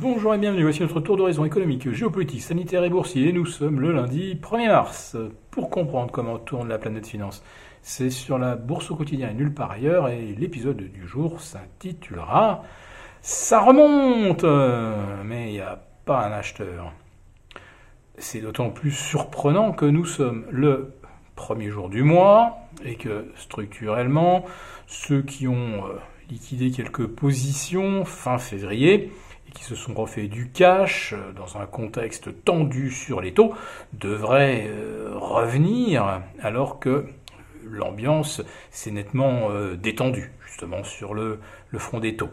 Bonjour et bienvenue, voici notre tour d'horizon économique, géopolitique, sanitaire et boursier. Nous sommes le lundi 1er mars. Pour comprendre comment tourne la planète finance, c'est sur la bourse au quotidien et nulle part ailleurs, et l'épisode du jour s'intitulera Ça remonte Mais il n'y a pas un acheteur. C'est d'autant plus surprenant que nous sommes le premier jour du mois et que structurellement, ceux qui ont euh, liquidé quelques positions fin février qui se sont refait du cash euh, dans un contexte tendu sur les taux devraient euh, revenir alors que l'ambiance s'est nettement détendue justement sur le, le front des taux.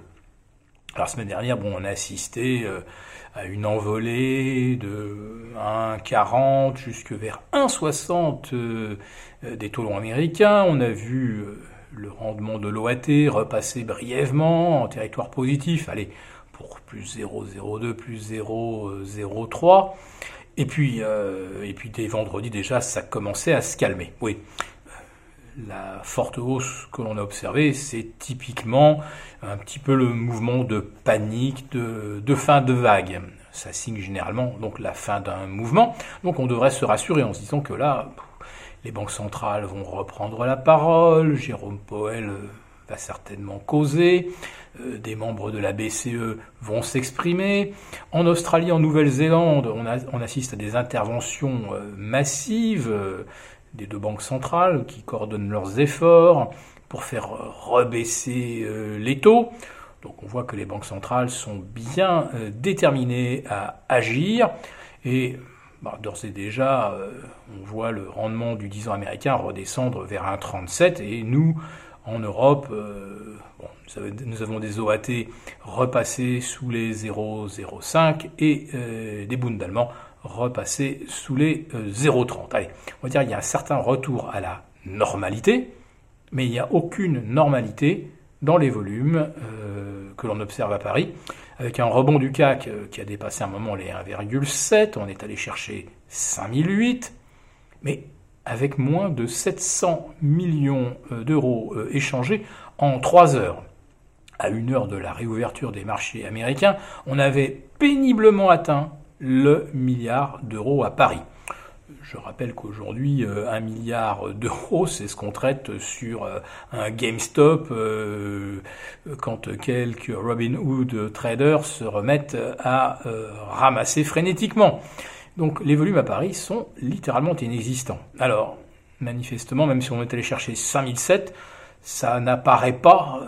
Alors, la semaine dernière, bon, on a assisté à une envolée de 1,40 jusque vers 1,60 des taux longs américains. On a vu le rendement de l'OAT repasser brièvement en territoire positif, allez, pour plus 0,02, plus 0,03. Et puis, euh, et puis dès vendredi déjà, ça commençait à se calmer. Oui, la forte hausse que l'on a observée, c'est typiquement un petit peu le mouvement de panique, de, fin de vague. Ça signe généralement donc la fin d'un mouvement. Donc on devrait se rassurer en se disant que là, les banques centrales vont reprendre la parole, Jérôme Powell euh, va certainement causer, euh, des membres de la BCE vont s'exprimer. En Australie, en Nouvelle-Zélande, on, assiste à des interventions euh, massives des deux banques centrales qui coordonnent leurs efforts pour faire rebaisser les taux. Donc on voit que les banques centrales sont bien déterminées à agir et bah, d'ores et déjà, euh, on voit le rendement du 10 ans américain redescendre vers 1,37 et nous, en Europe, euh, nous, avons des OAT repassés sous les 0,05 et euh, des Bundes allemands repassés sous les 0,30. Allez, on va dire qu'il y a un certain retour à la normalité, mais il n'y a aucune normalité dans les volumes que l'on observe à Paris avec un rebond du CAC euh, qui a dépassé un moment les 1,7, on est allé chercher 5008, mais avec moins de 700 millions euh, d'euros euh, échangés en 3 heures. À une heure de la réouverture des marchés américains, on avait péniblement atteint le milliard d'euros à Paris. Je rappelle qu'aujourd'hui, euh, un milliard d'euros, c'est ce qu'on traite sur un GameStop quand quelques Robinhood traders se remettent à ramasser frénétiquement. Donc les volumes à Paris sont littéralement inexistants. Alors, manifestement, même si on est allé chercher 5007, ça n'apparaît pas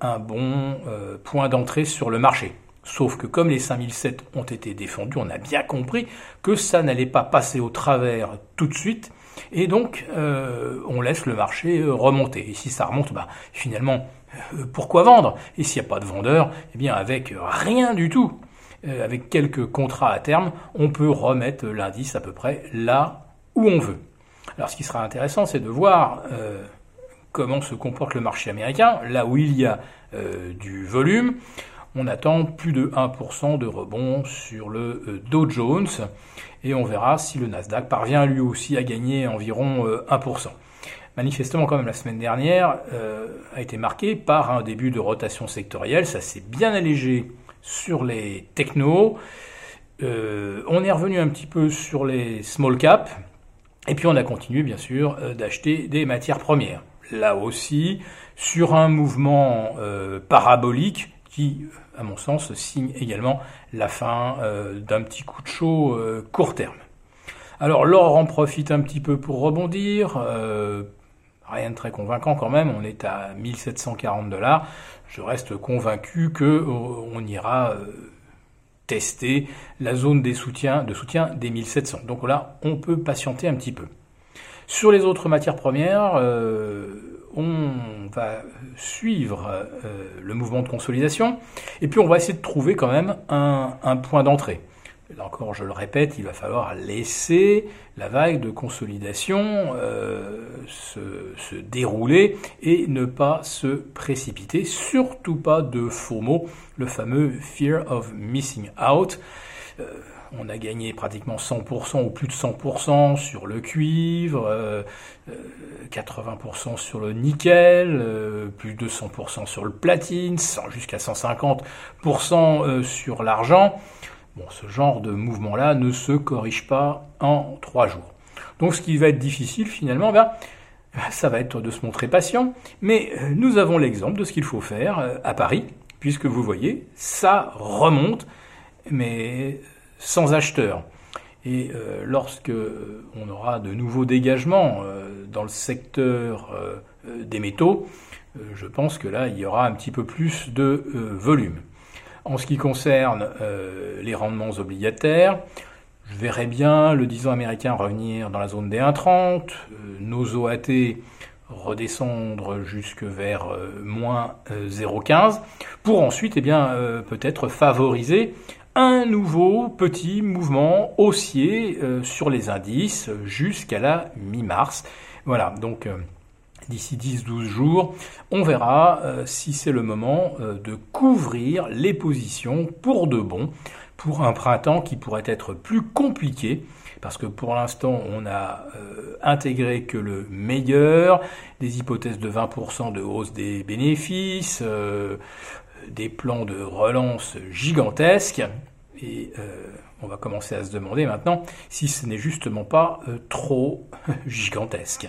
un bon point d'entrée sur le marché. Sauf que comme les 5007 ont été défendus, on a bien compris que ça n'allait pas passer au travers tout de suite. Et donc, euh, on laisse le marché euh, remonter. Et si ça remonte, bah, finalement, euh, pourquoi vendre? Et s'il n'y a pas de vendeur, eh bien, avec rien du tout, avec quelques contrats à terme, on peut remettre l'indice à peu près là où on veut. Alors, ce qui sera intéressant, c'est de voir comment se comporte le marché américain, là où il y a du volume on attend plus de 1% de rebond sur le euh, Dow Jones et on verra si le Nasdaq parvient lui aussi à gagner environ 1%. Euh, Manifestement, quand même, la semaine dernière euh, a été marquée par un début de rotation sectorielle. Ça s'est bien allégé sur les technos. on est revenu un petit peu sur les small caps. Et puis on a continué, bien sûr, d'acheter des matières premières. Là aussi, sur un mouvement parabolique qui à mon sens, signe également la fin euh, d'un petit coup de chaud euh, court terme. Alors l'or en profite un petit peu pour rebondir. Euh, rien de très convaincant quand même, on est à 1740 dollars. Je reste convaincu que on ira tester la zone de soutien des 1700. Donc là, on peut patienter un petit peu. Sur les autres matières premières, on va suivre euh, le mouvement de consolidation et puis on va essayer de trouver quand même un, point d'entrée. Encore, je le répète, il va falloir laisser la vague de consolidation euh, se, dérouler et ne pas se précipiter, surtout pas de faux mots, le fameux fear of missing out. on a gagné pratiquement 100% ou plus de 100% sur le cuivre, 80% sur le nickel, plus de 100% sur le platine, jusqu'à 150% sur l'argent. Bon, ce genre de mouvement-là ne se corrige pas en trois jours. Donc ce qui va être difficile finalement, ben, ça va être de se montrer patient, mais euh, nous avons l'exemple de ce qu'il faut faire euh, à Paris, puisque vous voyez, ça remonte, mais sans acheteur. Et euh, lorsque on aura de nouveaux dégagements dans le secteur des métaux, je pense que là, il y aura un petit peu plus de volume. En ce qui concerne les rendements obligataires, je verrais bien le 10 ans américain revenir dans la zone des 1,30, euh, nos OAT redescendre jusque vers euh, moins 0,15, euh, pour ensuite eh bien, peut-être favoriser un nouveau petit mouvement haussier sur les indices jusqu'à la mi-mars. Voilà, donc d'ici 10-12 jours, on verra si c'est le moment de couvrir les positions pour de bon pour un printemps qui pourrait être plus compliqué, parce que pour l'instant on a euh, intégré que le meilleur, des hypothèses de 20% de hausse des bénéfices, euh, des plans de relance gigantesques, et euh, on va commencer à se demander maintenant si ce n'est justement pas trop gigantesque.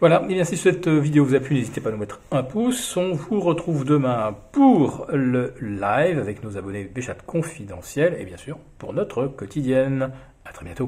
Voilà, et bien si cette vidéo vous a plu, n'hésitez pas à nous mettre un pouce. On vous retrouve demain pour le live avec nos abonnés Béchat confidentiels et bien sûr pour notre quotidienne. À très bientôt.